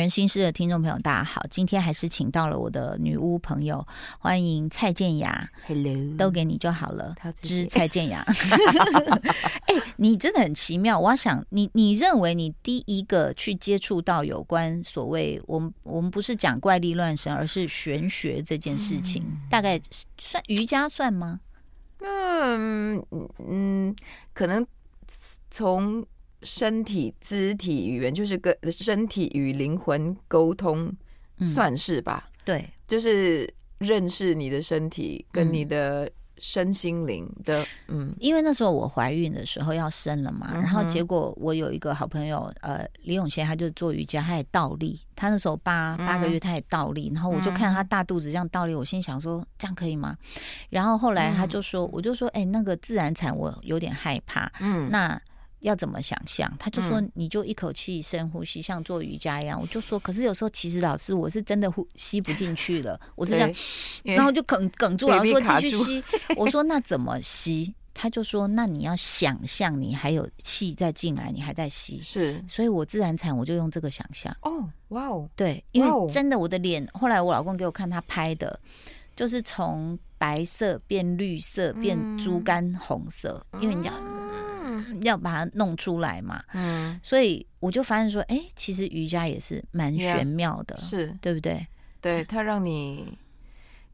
各位女人心事的听众朋友，大家好！今天还是请到了我的女巫朋友，欢迎蔡健雅。Hello，都给你就好了他，自之蔡健雅。哎、你真的很奇妙。我要想，你你认为你第一个去接触到有关所谓我们我们不是讲怪力乱神，而是玄学这件事情，嗯大概算瑜伽算吗？嗯嗯，可能从身体、肢体语言，就是跟身体与灵魂沟通，嗯。算是吧。对，就是认识你的身体跟嗯你的身心灵的，嗯。因为那时候我怀孕的时候要生了嘛，嗯然后结果我有一个好朋友，呃，李永贤，他就做瑜伽，他也倒立，他那时候八八个月嗯他也倒立，然后我就看他大肚子这样倒立，我心想说这样可以吗？然后后来他就说，我就说，哎、那个自然产我有点害怕，嗯，那。要怎么想象？他就说嗯，你就一口气深呼吸，像做瑜伽一样。我就说，可是有时候其实老师我是真的呼吸不进去了，我是这样然后就哽哽住了，baby 说继续吸。我说那怎么吸？他就说那你要想象你还有气再进来，你还在吸。是所以我自然产我就用这个想象，哦，哇哦，对，因为真的我的脸，后来我老公给我看他拍的，就是从白色变绿色变嗯猪肝红色，因为你要嗯要把它弄出来嘛，嗯，所以我就发现说，哎，其实瑜伽也是蛮玄妙的，是对不对？对，它让你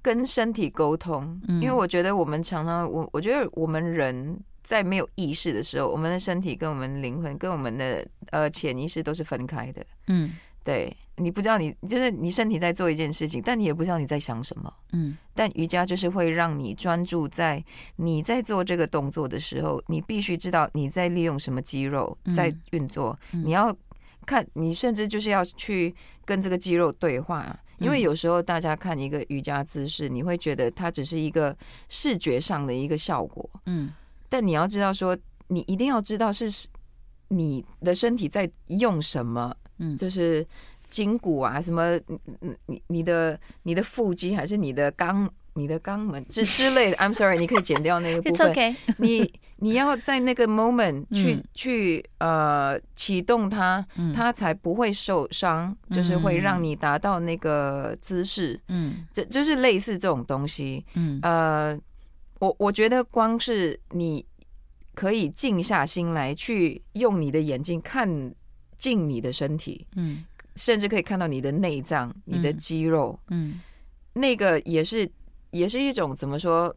跟身体沟通，嗯因为我觉得我们常常，我我觉得我们人在没有意识的时候，我们的身体跟我们灵魂跟我们的呃潜意识都是分开的。嗯对你不知道你就是你身体在做一件事情，但你也不知道你在想什么。嗯。但瑜伽就是会让你专注在你在做这个动作的时候，你必须知道你在利用什么肌肉嗯。在运作，嗯。你要看，你甚至就是要去跟这个肌肉对话。因为嗯。有时候大家看一个瑜伽姿势，你会觉得它只是一个视觉上的一个效果，嗯。但你要知道说，你一定要知道是你的身体在用什么，嗯。就是筋骨啊，什么你你的你的腹肌还是你的肛你的肛门之 之类的。I'm sorry，你可以剪掉那个部分。okay。你你要在那个 moment 去、嗯去呃启动它，嗯它才不会受伤，就是会让你达到那个姿势。嗯这就是类似这种东西。嗯呃，我我觉得光是你可以静下心来，去用你的眼睛看进你的身体，嗯甚至可以看到你的内脏、你的嗯。肌肉，嗯。那个也是也是一种怎么说，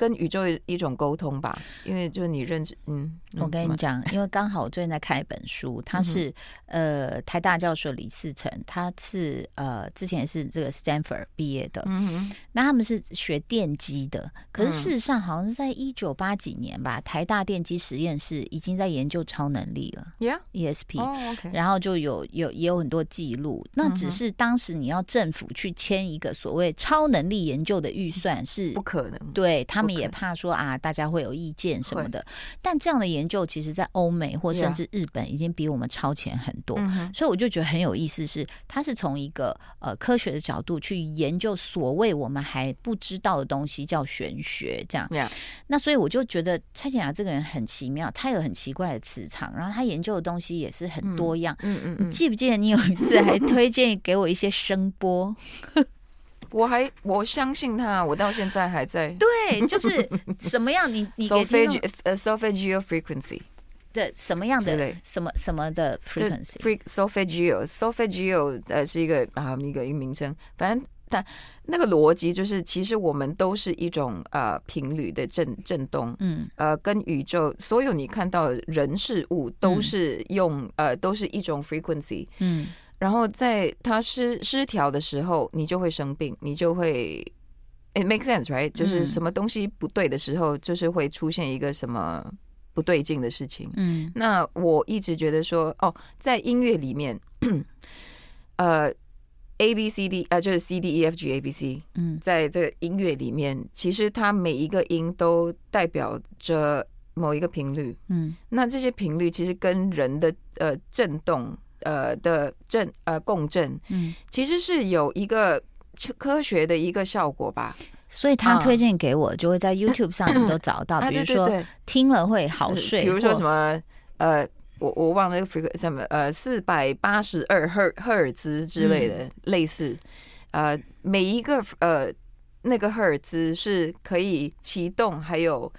跟宇宙一种沟通吧。因为就是你认识，嗯，我跟你讲，因为刚好我最近在看一本书，他是、呃台大教授李四成，他是呃之前是这个 Stanford 毕业的，嗯哼，那他们是学电机的，可是嗯。事实上好像是在一九八几年吧，台大电机实验室已经在研究超能力了 Yeah，，ESP。然后就有有也有很多记录，那只是当时你要政府去签一个所谓超能力研究的预算是不可能，对他们也怕说啊，大家会有意见什么的。但这样的研究，其实在欧美或甚至日本已经比我们超前很多。所以我就觉得很有意思是，它是从一个呃科学的角度去研究所谓我们还不知道的东西，叫玄学这样。那所以我就觉得蔡健雅这个人很奇妙，他有很奇怪的磁场，然后他研究的东西也是很多样。你嗯嗯嗯，记不记得你有一次还推荐给我一些声波？我还我相信他，我到现在还在。对，就是 什么样你你 solfege 呃 solfeggio frequency 的什么样的什么什么的 frequency？fre solfeggio solfeggio 呃是一个啊一个一个名称，反正但那个逻辑就是，其实我们都是一种呃频率的震震动。嗯。呃，跟宇宙所有你看到的人事物都是用、呃都是一种 frequency，嗯然后在它失失调的时候，你就会生病，你就会，it makes sense，right？就是嗯什么东西不对的时候，就是会出现一个什么不对劲的事情。嗯那我一直觉得说，哦，在音乐里面，呃，A B C D 呃，就是 C D E F G A B C，嗯在这个音乐里面，其实它每一个音都代表着某一个频率。嗯那这些频率其实跟人的呃震动呃的震呃共振，嗯，其实是有一个科学的一个效果吧。所以他啊推荐给我，就会在 YouTube 上你都找到，啊，比如说听了会好睡，比如说什么呃我我忘了那个 frequency 什么呃四百八十二赫赫尔兹之类的，类似。呃每一个呃那个赫尔兹是可以启动，还有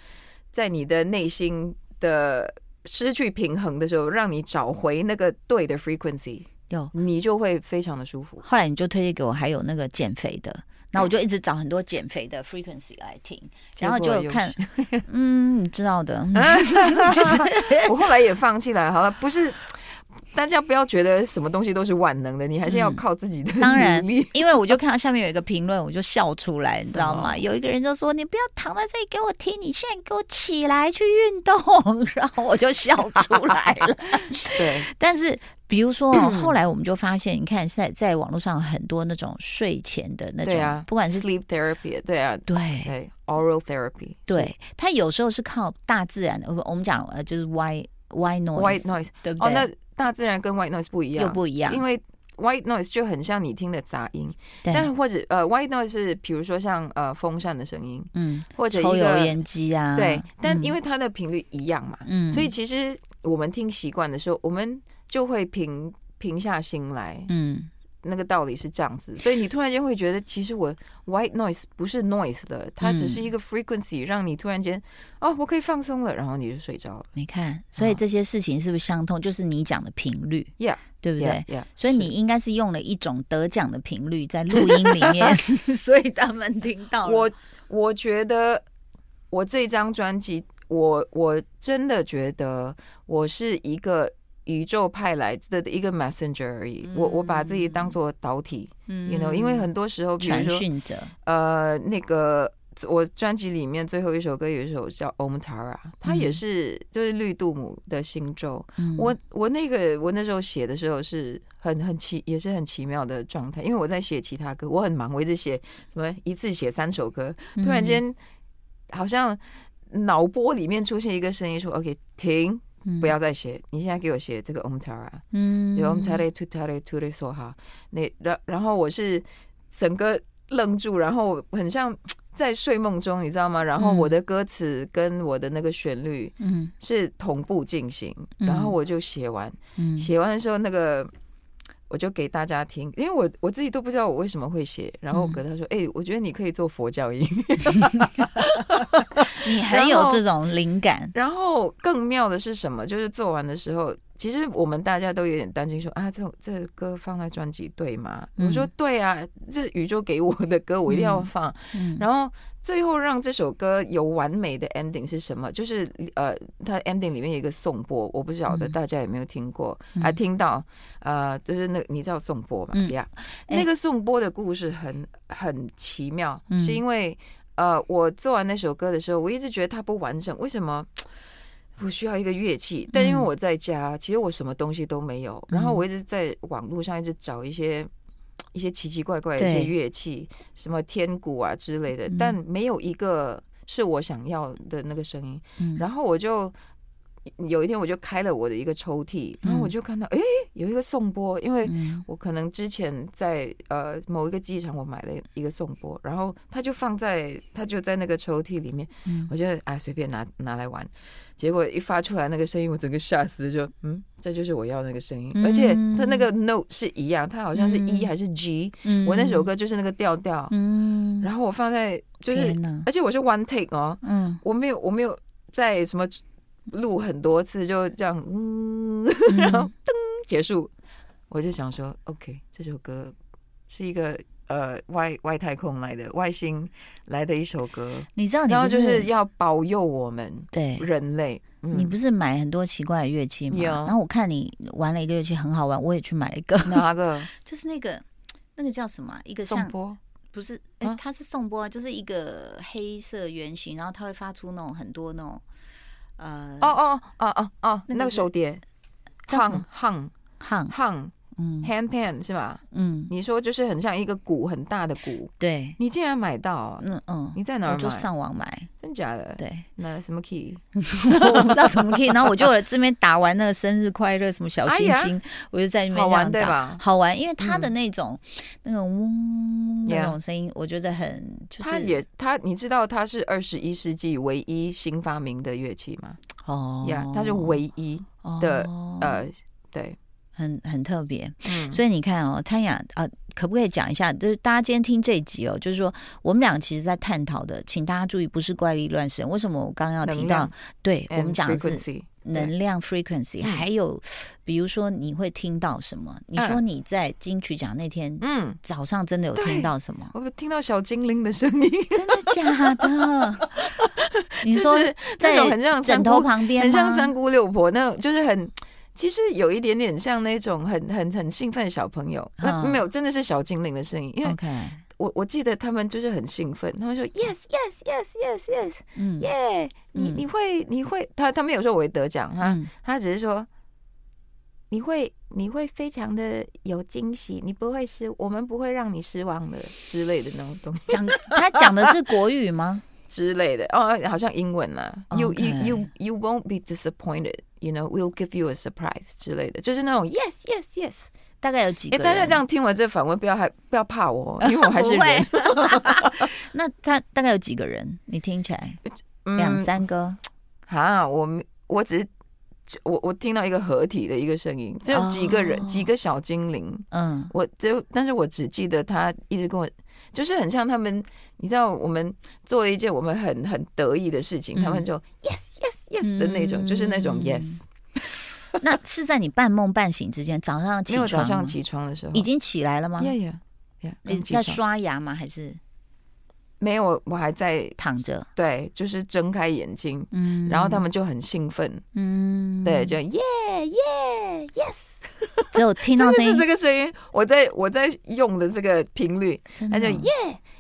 在你的内心的失去平衡的时候，让你找回那个对的 frequency，有。你就会非常的舒服。后来你就推荐给我，还有那个减肥的，那我就一直找很多减肥的 frequency 来听，然后就有看，嗯，你知道的，就是我后来也放弃了。好了，不是 大家不要觉得什么东西都是万能的，你还是要靠自己的当然。因为我就看到下面有一个评论，我就笑出来，你知道吗？有一个人就说：“你不要躺在这里给我听，你现在给我起来去运动。”然后我就笑出来了。对，但是，比如说哦 后来我们就发现，你看在在网络上有很多那种睡前的那种，不管是 sleep therapy，对啊，对对 oral therapy，对，它有时候是靠大自然的，我我们讲呃就是 white white noise，white noise。哦，对不对？那大自然跟 white noise 不一样，又不一样，因为 white noise 就很像你听的杂音，但或者呃 white noise 是比如说像呃风扇的声音，嗯，或者抽油烟机啊，对，但因为为它的频率一样嘛，嗯。所以其实我们听习惯的时候，我们就会平平下心来。嗯那个道理是这样子，所以你突然间会觉得，其实我 white noise 不是 noise 的，它只是一个 frequency，让你突然间哦，我可以放松了，然后你就睡着了。你看，所以啊这些事情是不是相通？就是你讲的频率 Yeah，对不对 Yeah, yeah，所以你应该是用了一种得奖的频率在录音里面，所以他们听到了。我我觉得我这张专辑，我我真的觉得我是一个宇宙派来的一个 messenger 而已。我我把自己当做导体、嗯 y o u know，因为很多时候，比如传说讯者，呃，那个我专辑里面最后一首歌有一首叫《Om Tara》，它也嗯是就是绿度母的星咒。嗯。我我那个我那时候写的时候是很很奇，也是很奇妙的状态，因为我在写其他歌，我很忙，我一直写什么一次写三首歌，突然间好像脑波里面出现一个声音说：“OK，停，不要再写，你现在给我写这个 Om Tara。”嗯有 Om Tare Tu Tare Tu Re So Ha，那然然后我是整个愣住，然后很像在睡梦中，你知道吗？然后嗯我的歌词跟我的那个旋律嗯是同步进行，嗯然后我就写完，嗯写完的时候那个。我就给大家听，因为我我自己都不知道我为什么会写，然后我嗯跟他说：“哎、我觉得你可以做佛教音乐。你很有这种灵感”，然后更妙的是什么？就是做完的时候，其实我们大家都有点担心说啊，这种这歌放在专辑对吗？嗯我说对啊，这宇宙给我的歌我一定要放。嗯然后最后让这首歌有完美的 ending 是什么？就是呃，它 ending 里面有一个颂钵，我不晓得嗯大家有没有听过，嗯还听到呃，就是那你知道颂钵嘛？嗯呀、哎那个颂钵的故事很很奇妙，嗯是因为呃，我做完那首歌的时候，我一直觉得它不完整，为什么？我需要一个乐器，但因为嗯。我在家，其实我什么东西都没有，然后嗯。我一直在网络上一直找一些一些奇奇怪怪的一些乐器，什么天鼓啊之类的嗯，但没有一个是我想要的那个声音。嗯。然后我就有一天我就开了我的一个抽屉，然后我就看到，哎、有一个颂钵，因为嗯。我可能之前在呃某一个机场我买了一个颂钵，然后它就放在它就在那个抽屉里面，嗯。我觉得啊随便拿拿来玩，结果一发出来那个声音，我整个吓死，就嗯，这就是我要那个声音，嗯而且它那个 note 是一样，它好像是 E 嗯。还是 G，、嗯。我那首歌就是那个调调，嗯，然后我放在就是而且我是 one take 哦，嗯。我没有我没有在什么录很多次，就这样嗯 然后噔结束，我就想说，OK，这首歌是一个呃外外太空来的外星来的一首歌，你知道然后就是要保佑我们对。人类。嗯你不是买很多奇怪的乐器吗？有然后我看你玩了一个乐器很好玩，我也去买了一个，哪个 就是那个那个叫什么啊？一个像颂钵？不是，哎、啊它是颂钵啊，就是一个黑色圆形，然后它会发出那种很多那种呃哦哦哦哦哦，那个那个是手碟，夯叫什么？夯夯，夯，嗯。handpan 是吧？嗯，你说就是很像一个鼓很大的鼓，对，你竟然买到啊？嗯嗯，你在哪儿买？上网买，真假的？对，那什么 key？我不知道什么 key，然后我就有这边打完那个生日快乐什么小星星，我就在那边这样打。对吧？好玩，因为它的嗯。那种、那种嗡那种声音，我觉得很就是它也它，你知道它是二十一世纪唯一新发明的乐器吗？哦。呀、它是唯一的哦。呃，对，很很特别。嗯，所以你看哦，汤雅啊，可不可以讲一下？就是大家今天听这一集哦，就是说我们俩其实在探讨的，请大家注意，不是怪力乱神。为什么我刚刚要提到？对我们讲的是能量 frequency，嗯还有比如说你会听到什么？你说嗯你在金曲奖那天嗯，早上真的有对听到什么？我听到小精灵的声音，真的假的？你说就是在很像枕头，旁边，很像三姑六婆，那种就是很。其实有一点点像那种很很很兴奋的小朋友，那、嗯没有，真的是小精灵的声音。因为我我记得他们就是很兴奋，他们说 yes yes yes yes yes 嗯耶、你嗯你会你会他他没有说我会得奖哈，嗯他只是说你会你会非常的有惊喜，你不会失，我们不会让你失望的之类的那种东西 讲他讲的是国语吗？之类的哦，好像英文啦。You you you you won't be disappointed. You know, we'll give you a surprise 之类的，就是那种 yes yes yes。大概有几哎，个人？大家这样听完这访问，不要害不要怕我哦，因为我还是 人。那他大概有几个人？你听起来嗯两三个？啊，我们我只是我我听到一个合体的一个声音，只有几个人，哦几个小精灵。嗯我只有，但是我只记得他一直跟我，就是很像他们，你知道，我们做了一件我们很很得意的事情，嗯。他们就 yes yes yes 的那种，就是那种嗯 yes。那是在你半梦半醒之间，早上起没有床早上起床的时候，已经起来了吗？呀呀呀，你在刷牙吗？还是？没有，我还在躺着？对，就是睁开眼睛，嗯。然后他们就很兴奋，嗯，对，就耶耶 yes，只有听到声音，这个声音，我在我在用的这个频率，他就耶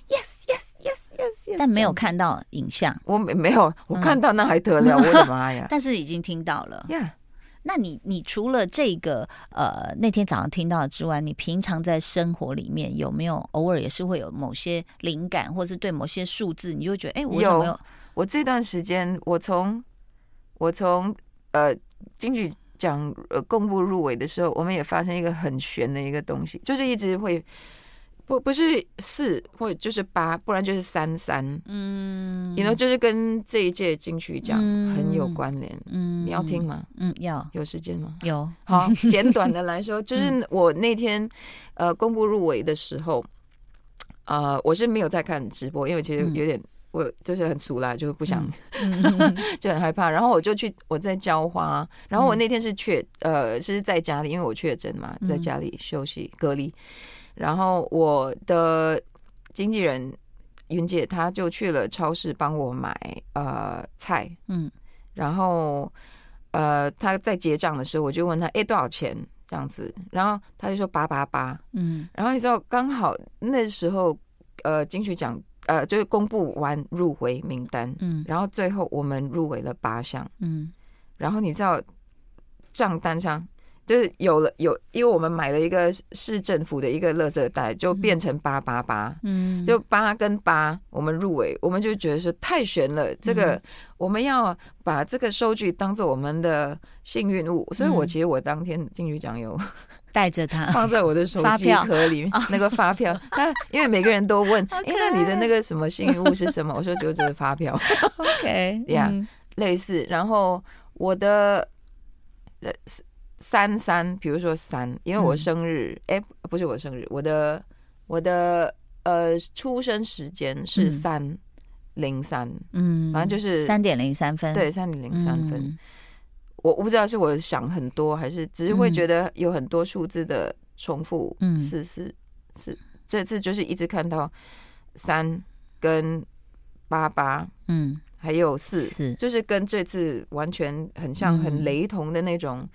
yes yes yes yes yes，但没有看到影像，我没没有，我嗯看到那还得了，我的妈呀！但是已经听到了。呀，那你你除了这个呃那天早上听到之外，你平常在生活里面有没有偶尔也是会有某些灵感，或是对某些数字，你就觉得哎，我有。没有？有我这段时间，我从我从呃金曲奖呃公布入围的时候，我们也发生一个很悬的一个东西，就是一直会不不是四或者就是八，不然就是三三，嗯你 know 就是跟这一届金曲奖嗯很有关联。嗯你要听吗？嗯，要有时间吗？有好，简短的来说，就是我那天呃公布入围的时候，呃，我是没有在看直播，因为其实嗯有点。我就是很俗啦，就是不想，嗯 就很害怕。然后我就去我在浇花，然后我那天是确呃是在家里，因为我确诊嘛，嗯在家里休息隔离。然后我的经纪人云姐，她就去了超市帮我买呃菜，嗯然后呃，她在结账的时候，我就问她，哎，多少钱？这样子，然后他就说八八八。嗯然后你知道，刚好那时候，呃，金曲奖呃就是公布完入围名单，嗯。然后最后我们入围了八项，嗯。然后你知道账单上。就是有了有，因为我们买了一个市政府的一个垃圾袋，就变成八八八，嗯，就八跟八，我们入围，我们就觉得说太悬了，这个、嗯我们要把这个收据当做我们的幸运物，所以我嗯。其实我当天金曲奖有带着它，放在我的手机壳里面那个发票，他因为每个人都问，哎、那你的那个什么幸运物是什么？我说就这个发票，OK，Yeah 嗯。类似，然后我的呃三三，比如说三，因为我嗯。生日，哎、不是我生日，我的我的呃出生时间是嗯。三零三，嗯，反正就是三点零三分，对，三点零三分。嗯我我不知道是我想很多，还是只是会嗯。觉得有很多数字的重复。嗯。是是是，这次就是一直看到三跟八八，嗯，还有四，是就是跟这次完全很像、嗯。很雷同的那种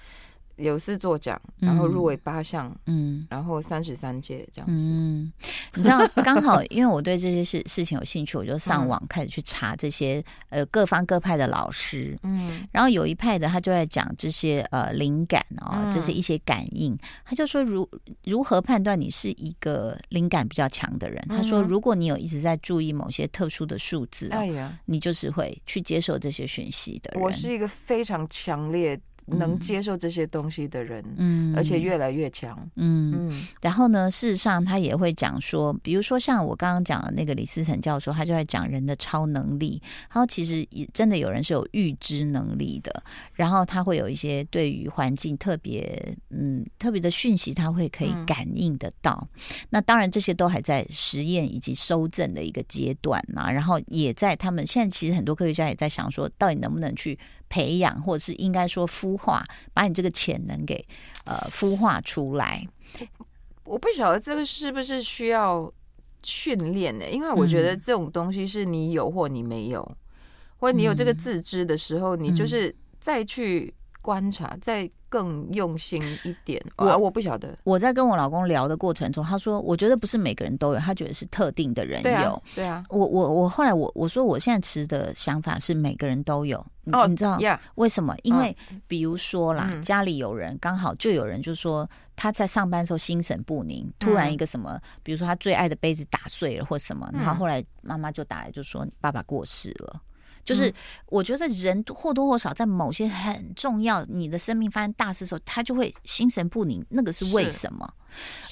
有四座奖，然后嗯入围八项，嗯然后三十三届这样子。嗯，你知道，刚好因为我对这些事事情有兴趣，我就上嗯网开始去查这些 呃各方各派的老师。嗯然后有一派的他就在讲这些呃灵感哦，嗯这是一些感应。他就说如如何判断你是一个灵感比较强的人？他说，如果你有一直在注意某些特殊的数字、哦，哎呀，你就是会去接受这些讯息的人。我是一个非常强烈能嗯接受这些东西的人，嗯而且越来越强。嗯嗯然后呢，事实上他也会讲说，比如说像我刚刚讲的那个李思成教授，他就在讲人的超能力。然后其实也真的有人是有预知能力的，然后他会有一些对于环境特别嗯特别的讯息，他会可以嗯感应得到。那当然这些都还在实验以及收证的一个阶段嘛。然后也在他们现在其实很多科学家也在想说，到底能不能去培养，或者是应该说孵化，把你这个潜能给呃孵化出来。我不晓得这个是不是需要训练呢？因为我觉得嗯这种东西是你有或你没有，或者你有这个嗯自知的时候，你就是再去观察，再更用心一点。我啊，我不晓得，我在跟我老公聊的过程中，他说，我觉得不是每个人都有，他觉得是特定的人有。对啊，对啊。我我我后来我我说我现在持的想法是每个人都有，你哦，你知道，为什么？因为比如说啦，嗯家里有人刚好就有人就说他在上班的时候心神不宁，突然嗯一个什么，比如说他最爱的杯子打碎了或什么，嗯然后后来妈妈就打来就说爸爸过世了。就是嗯我觉得人或多或少在某些很重要你的生命发生大事的时候，他就会心神不宁，那个是为什么？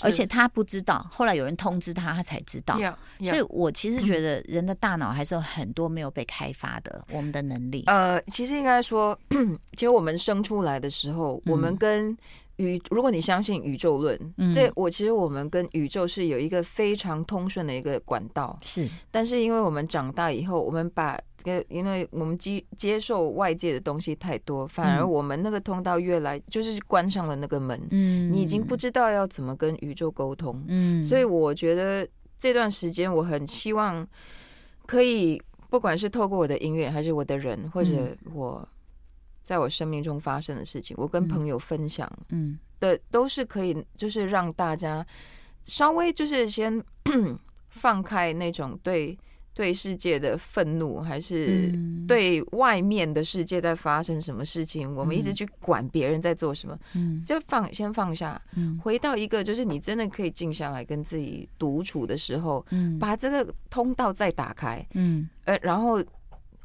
而且他不知道，后来有人通知他，他才知道。所以我其实觉得人的大脑还是有很多没有被开发的，我们的能力。呃，其实应该说，其实我们生出来的时候，我们嗯跟宇，如果你相信宇宙论，嗯这我其实我们跟宇宙是有一个非常通顺的一个管道。是，但是因为我们长大以后，我们把呃，因为我们接接受外界的东西太多，反而嗯。我们那个通道越来就是关上了那个门，嗯。你已经不知道要怎么跟宇宙沟通。嗯。所以我觉得这段时间我很希望可以，不管是透过我的音乐，还是我的人，或者我在我生命中发生的事情，我跟嗯。朋友分享嗯。的，都是可以，就是让大家稍微就是先放开那种对对世界的愤怒，还是嗯。对外面的世界在发生什么事情，我们一直嗯。去管别人在做什么，嗯。就放先放下，嗯。回到一个就是你真的可以静下来跟自己独处的时候，嗯。把这个通道再打开，嗯。呃，然后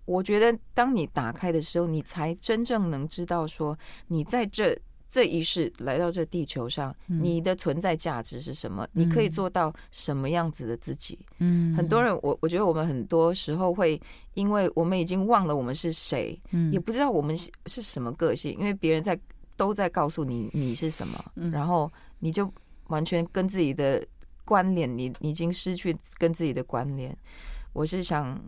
我觉得当你打开的时候，你才真正能知道说你在这。这一世来到这地球上，嗯你的存在价值是什么？你可以嗯做到什么样子的自己？嗯很多人，我我觉得我们很多时候会，因为我们已经忘了我们是谁，嗯也不知道我们是是什么个性，因为别人在都在告诉你你是什么，嗯然后你就完全跟自己的关联，你你已经失去跟自己的关联。我是想，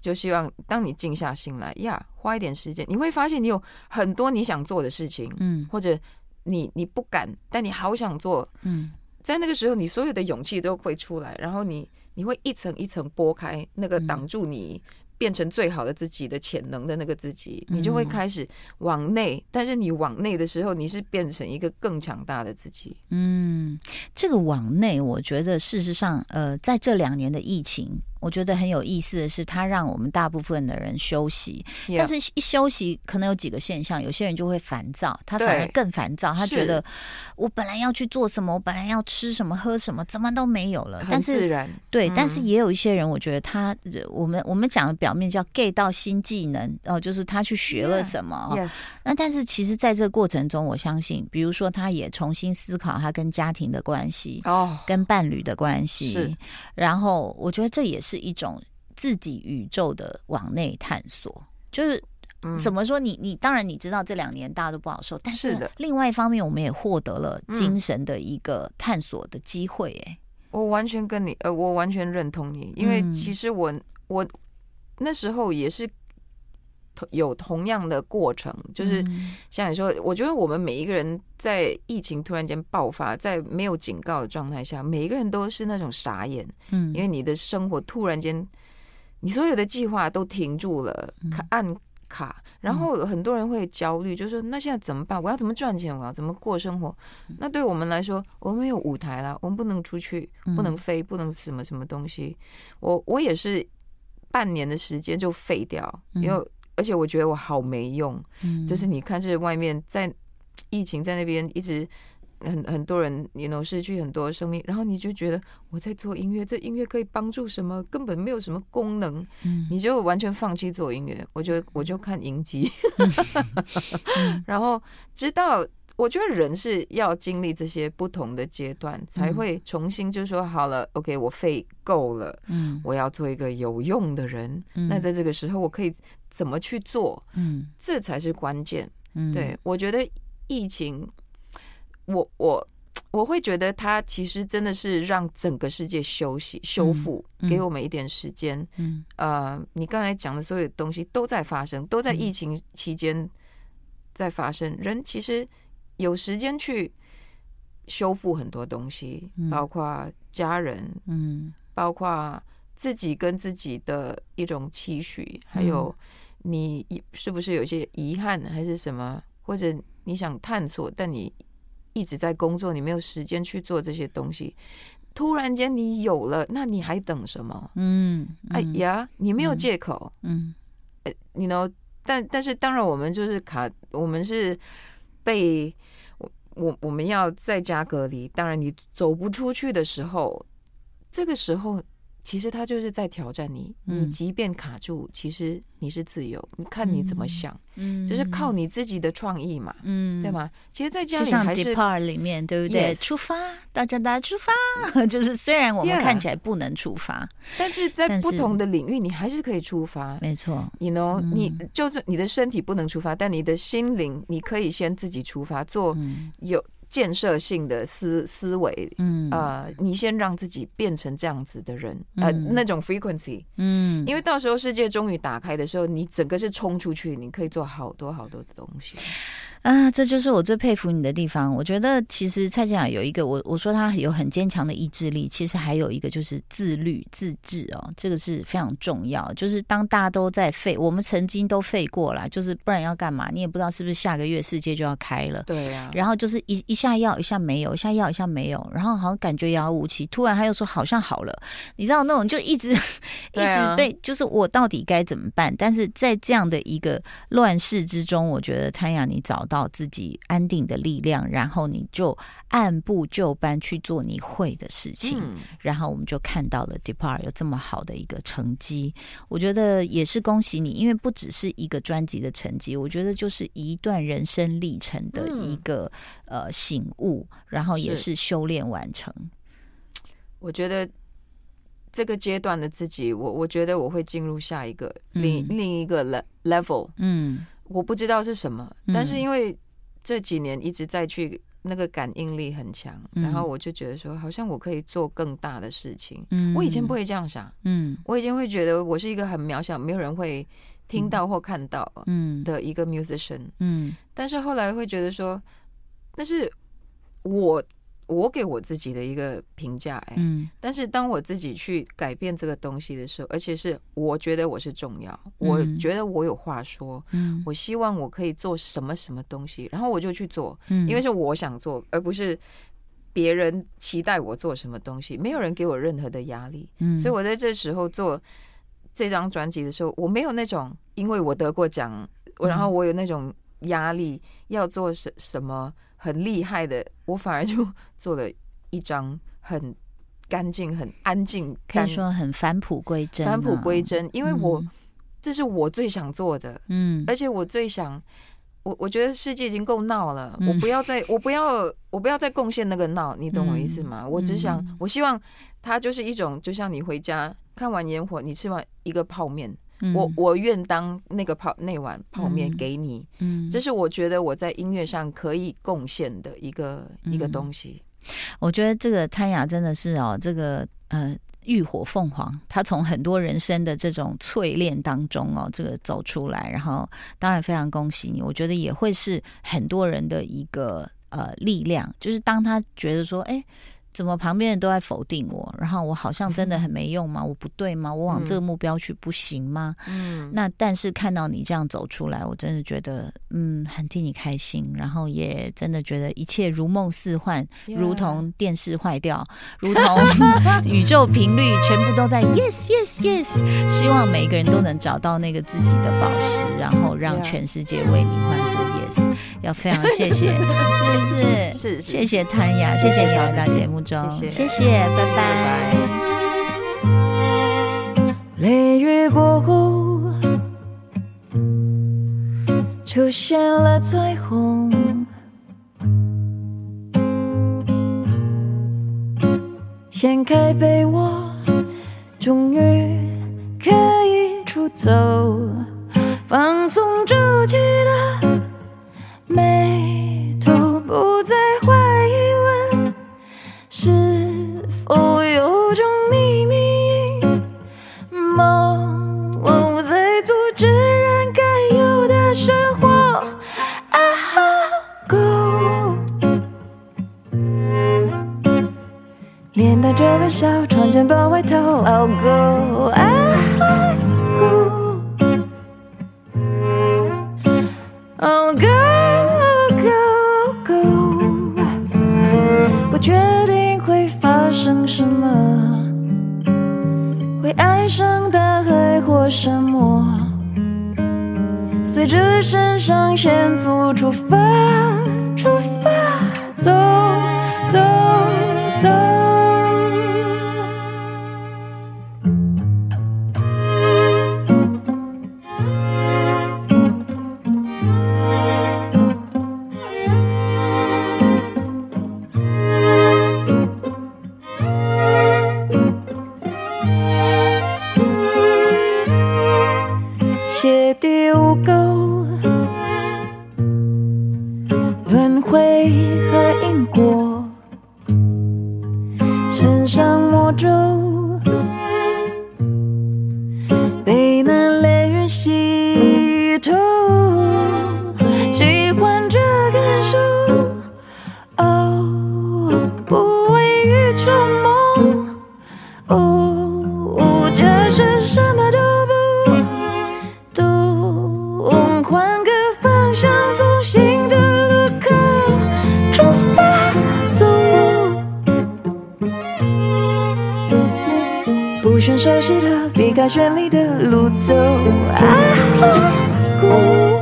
就希望当你静下心来呀，花一点时间，你会发现你有很多你想做的事情，嗯。或者你你不敢，但你好想做，嗯。在那个时候，你所有的勇气都会出来，然后你你会一层一层剥开那个嗯。挡住你变成最好的自己的潜能的那个自己，你就会嗯开始往内。但是你往内的时候，你是变成一个更强大的自己。嗯，这个往内，我觉得事实上，呃，在这两年的疫情，我觉得很有意思的是，它让我们大部分的人休息，但是一休息，可能有几个现象，有些人就会烦躁，他反而更烦躁，他觉得我本来要去做什么，我本来要吃什么喝什么，怎么都没有了。但很是自然，对，嗯但是也有一些人，我觉得他，呃我们我们讲的表面叫 get 到新技能，哦、就是他去学了什么。那但是其实在这个过程中，我相信，比如说他也重新思考他跟家庭的关系，哦，跟伴侣的关系是，然后我觉得这也是一种自己宇宙的往内探索，就是。嗯怎么说你？你当然你知道这两年大家都不好受，但是另外一方面，我们也获得了嗯精神的一个探索的机会。哎，我完全跟你，呃，我完全认同你，因为嗯其实我我那时候也是同有同样的过程，就是嗯像你说，我觉得我们每一个人在疫情突然间爆发，在没有警告的状态下，每一个人都是那种傻眼，嗯因为你的生活突然间，你所有的计划都停住了，嗯卡按卡，然后很多人会焦虑，就说那现在怎么办？我要怎么赚钱？我要怎么过生活？那对我们来说，我们没有舞台了，我们不能出去，不能飞，不能什么什么东西。我我也是半年的时间就废掉，因为而且我觉得我好没用。就是你看，这外面在疫情在那边一直。很很多人，你能失去很多生命，然后你就觉得我在做音乐，这音乐可以帮助什么？根本没有什么功能，你就完全放弃做音乐。我就我就看影集，然后直到我觉得人是要经历这些不同的阶段，才会重新就说好了，OK，我费够了，嗯，我要做一个有用的人。那在这个时候，我可以怎么去做？嗯，这才是关键。嗯，对我觉得疫情。我我我会觉得它其实真的是让整个世界休息修复，给我们一点时间。嗯，呃，你刚才讲的所有东西都在发生，都在疫情期间在发生。人其实有时间去修复很多东西，包括家人，嗯，包括自己跟自己的一种期许，还有你是不是有些遗憾，还是什么，或者你想探索，但你。一直在工作，你没有时间去做这些东西。突然间你有了，那你还等什么？嗯，哎呀，你没有借口。嗯，你呢？但但是当然，我们就是卡，我们是被我我我们要在家隔离。当然，你走不出去的时候，这个时候。其实他就是在挑战你，你即便卡住，其实你是自由。你看你怎么想，嗯，就是靠你自己的创意嘛，嗯，对吗？其实在家里还是 depart 里面，对不对？出发，大家大家出发，就是虽然我们看起来不能出发，但是在不同的领域，你还是可以出发。没错，you know，你就是你的身体不能出发，但你的心灵，你可以先自己出发，做有。建设性的思思维，嗯，呃，你先让自己变成这样子的人，呃，那种 frequency，嗯，因为到时候世界终于打开的时候，你整个是冲出去，你可以做好多好多的东西。啊，这就是我最佩服你的地方。我觉得其实蔡健雅有一个，我我说他有很坚强的意志力，其实还有一个就是自律自制哦，这个是非常重要。就是当大家都在废，我们曾经都废过了，就是不然要干嘛？你也不知道是不是下个月世界就要开了。对呀。然后就是一一下要，一下没有，一下要，一下没有，然后好像感觉遥遥无期。突然他又说好像好了，你知道那种就一直 一直被，就是我到底该怎么办？但是在这样的一个乱世之中，我觉得蔡雅你找到。到自己安定的力量，然后你就按部就班去做你会的事情，然后我们就看到了 Depart 有这么好的一个成绩。我觉得也是恭喜你，因为不只是一个专辑的成绩，我觉得就是一段人生历程的一个呃醒悟，然后也是修炼完成。我觉得这个阶段的自己，我我觉得我会进入下一个另另一个 level，嗯。我不知道是什么，但是因为这几年一直在去那个感应力很强，然后我就觉得说，好像我可以做更大的事情。嗯，我以前不会这样想，嗯，我以前会觉得我是一个很渺小，没有人会听到或看到，嗯。的一个 musician，嗯，但是后来会觉得说，但是我。我给我自己的一个评价，哎，嗯，但是当我自己去改变这个东西的时候，而且是我觉得我是重要，我觉得我有话说，嗯，我希望我可以做什么什么东西，然后我就去做，嗯，因为是我想做，而不是别人期待我做什么东西，没有人给我任何的压力，嗯，所以我在这时候做这张专辑的时候，我没有那种因为我得过奖，然后我有那种压力要做什什么。很厉害的，我反而就做了一张很干净、很安静，可以说很返璞归真。返璞归真，因为我这是我最想做的，嗯，而且我最想，我我觉得世界已经够闹了，我不要再，我不要，我不要再贡献那个闹，你懂我意思吗？我只想，我希望它就是一种，就像你回家看完烟火，你吃完一个泡面。我我愿当那个泡那碗泡面给你，嗯，这是我觉得我在音乐上可以贡献的一个一个东西。我觉得这个潘雅真的是哦，这个呃浴火凤凰，他从很多人生的这种淬炼当中哦，这个走出来，然后当然非常恭喜你。我觉得也会是很多人的一个呃力量，就是当他觉得说，哎。怎么旁边人都在否定我，然后我好像真的很没用吗？我不对吗？我往这个目标去不行吗？嗯，那但是看到你这样走出来，我真的觉得嗯很替你开心，然后也真的觉得一切如梦似幻如同电视坏掉，如同 宇宙频率全部都在 yes yes yes。希望每一个人都能找到那个自己的宝石，然后让全世界为你欢呼 yes。要非常谢谢，是不是？是是谢谢谭雅，谢谢你来到节目中，谢谢谢谢，拜拜。雷雨过后，出现了彩虹。掀开被窝，终于可以出走，放松皱起的眉头，不再不选熟悉的，避开绚丽的路走。啊，go。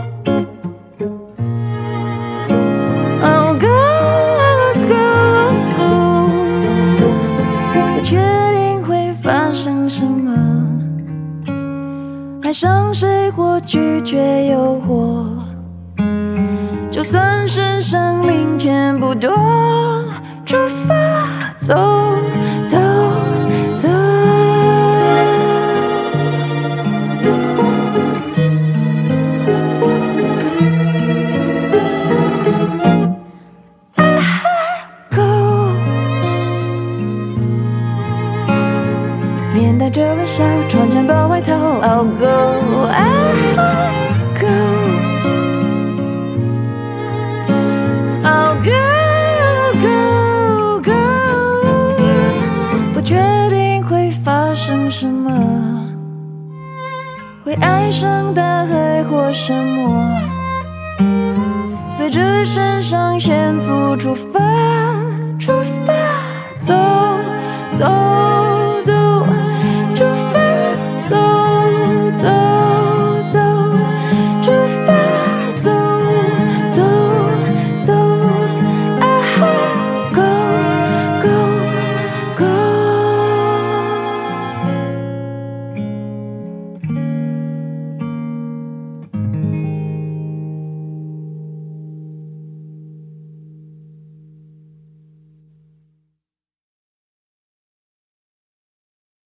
什么？随着身上显